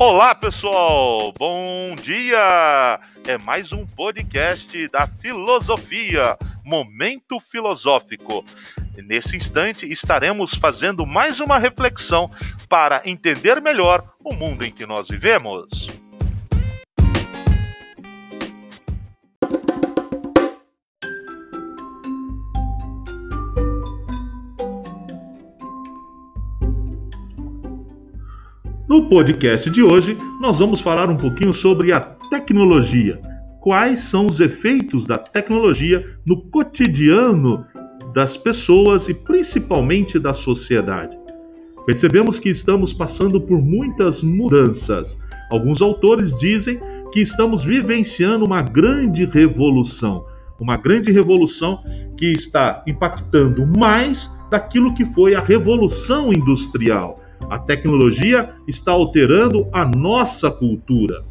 Olá, pessoal! Bom dia! É mais um podcast da filosofia, Momento Filosófico. nesse instante estaremos fazendo mais uma reflexão para entender melhor o mundo em que nós vivemos. No podcast de hoje, nós vamos falar um pouquinho sobre a tecnologia. Quais são os efeitos da tecnologia no cotidiano das pessoas e principalmente da sociedade? Percebemos que estamos passando por muitas mudanças. Alguns autores dizem que estamos vivenciando uma grande revolução, uma grande revolução que está impactando mais daquilo que foi a revolução industrial a tecnologia está alterando a nossa cultura.